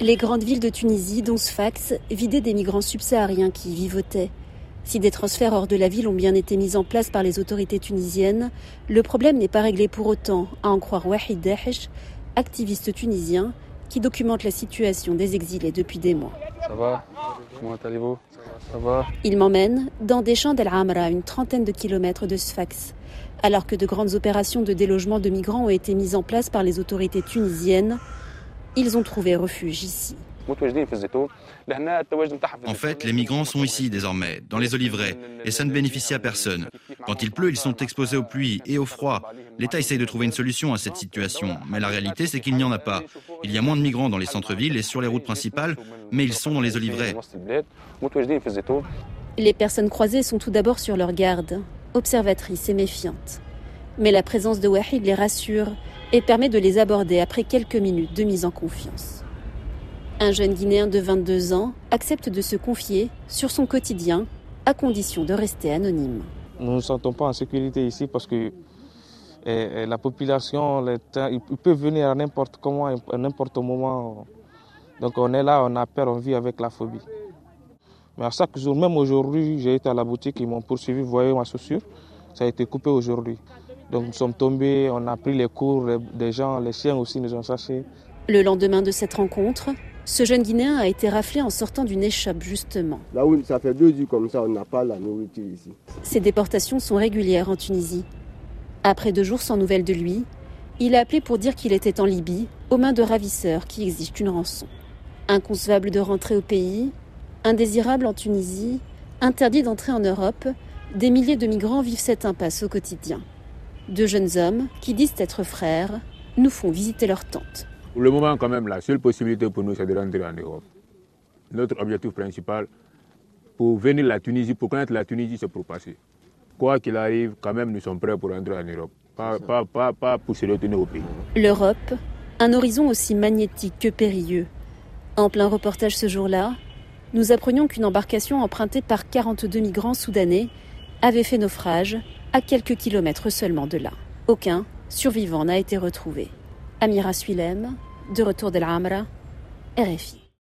Les grandes villes de Tunisie, dont Sfax, vidées des migrants subsahariens qui y vivotaient. Si des transferts hors de la ville ont bien été mis en place par les autorités tunisiennes, le problème n'est pas réglé pour autant, à en croire Wahid Dahesh, activiste tunisien qui documente la situation des exilés depuis des mois. Ça va Comment allez-vous? Ça va? Il m'emmène dans des champs d'El Amra, une trentaine de kilomètres de Sfax. Alors que de grandes opérations de délogement de migrants ont été mises en place par les autorités tunisiennes, ils ont trouvé refuge ici. En fait, les migrants sont ici désormais, dans les oliveraies, et ça ne bénéficie à personne. Quand il pleut, ils sont exposés aux pluies et au froid. L'État essaye de trouver une solution à cette situation, mais la réalité, c'est qu'il n'y en a pas. Il y a moins de migrants dans les centres-villes et sur les routes principales, mais ils sont dans les oliveraies. Les personnes croisées sont tout d'abord sur leur garde, observatrices et méfiantes. Mais la présence de Wahid les rassure et permet de les aborder après quelques minutes de mise en confiance. Un jeune Guinéen de 22 ans accepte de se confier sur son quotidien à condition de rester anonyme. Nous ne nous sentons pas en sécurité ici parce que eh, eh, la population, peuvent venir à n'importe comment, à n'importe moment. Donc on est là, on a peur, on vit avec la phobie. Mais à chaque jour, même aujourd'hui, j'ai été à la boutique, ils m'ont poursuivi, vous voyez ma chaussure, ça a été coupé aujourd'hui. Donc nous sommes tombés, on a pris les cours des gens, les chiens aussi nous ont sachés. Le lendemain de cette rencontre, ce jeune Guinéen a été raflé en sortant d'une échoppe, justement. Là où ça fait deux jours comme ça, on n'a pas la nourriture ici. Ces déportations sont régulières en Tunisie. Après deux jours sans nouvelles de lui, il a appelé pour dire qu'il était en Libye, aux mains de ravisseurs qui exigent une rançon. Inconcevable de rentrer au pays, indésirable en Tunisie, interdit d'entrer en Europe, des milliers de migrants vivent cette impasse au quotidien. Deux jeunes hommes, qui disent être frères, nous font visiter leur tente. Pour le moment, quand même, la seule possibilité pour nous, c'est de rentrer en Europe. Notre objectif principal, pour venir à la Tunisie, pour connaître la Tunisie, c'est pour passer. Quoi qu'il arrive, quand même, nous sommes prêts pour rentrer en Europe. Pas, pas, pas, pas pour se retourner au pays. L'Europe, un horizon aussi magnétique que périlleux. En plein reportage ce jour-là, nous apprenions qu'une embarcation empruntée par 42 migrants soudanais avait fait naufrage à quelques kilomètres seulement de là. Aucun survivant n'a été retrouvé. Amira Suilem, de retour de l'Amra, RFI.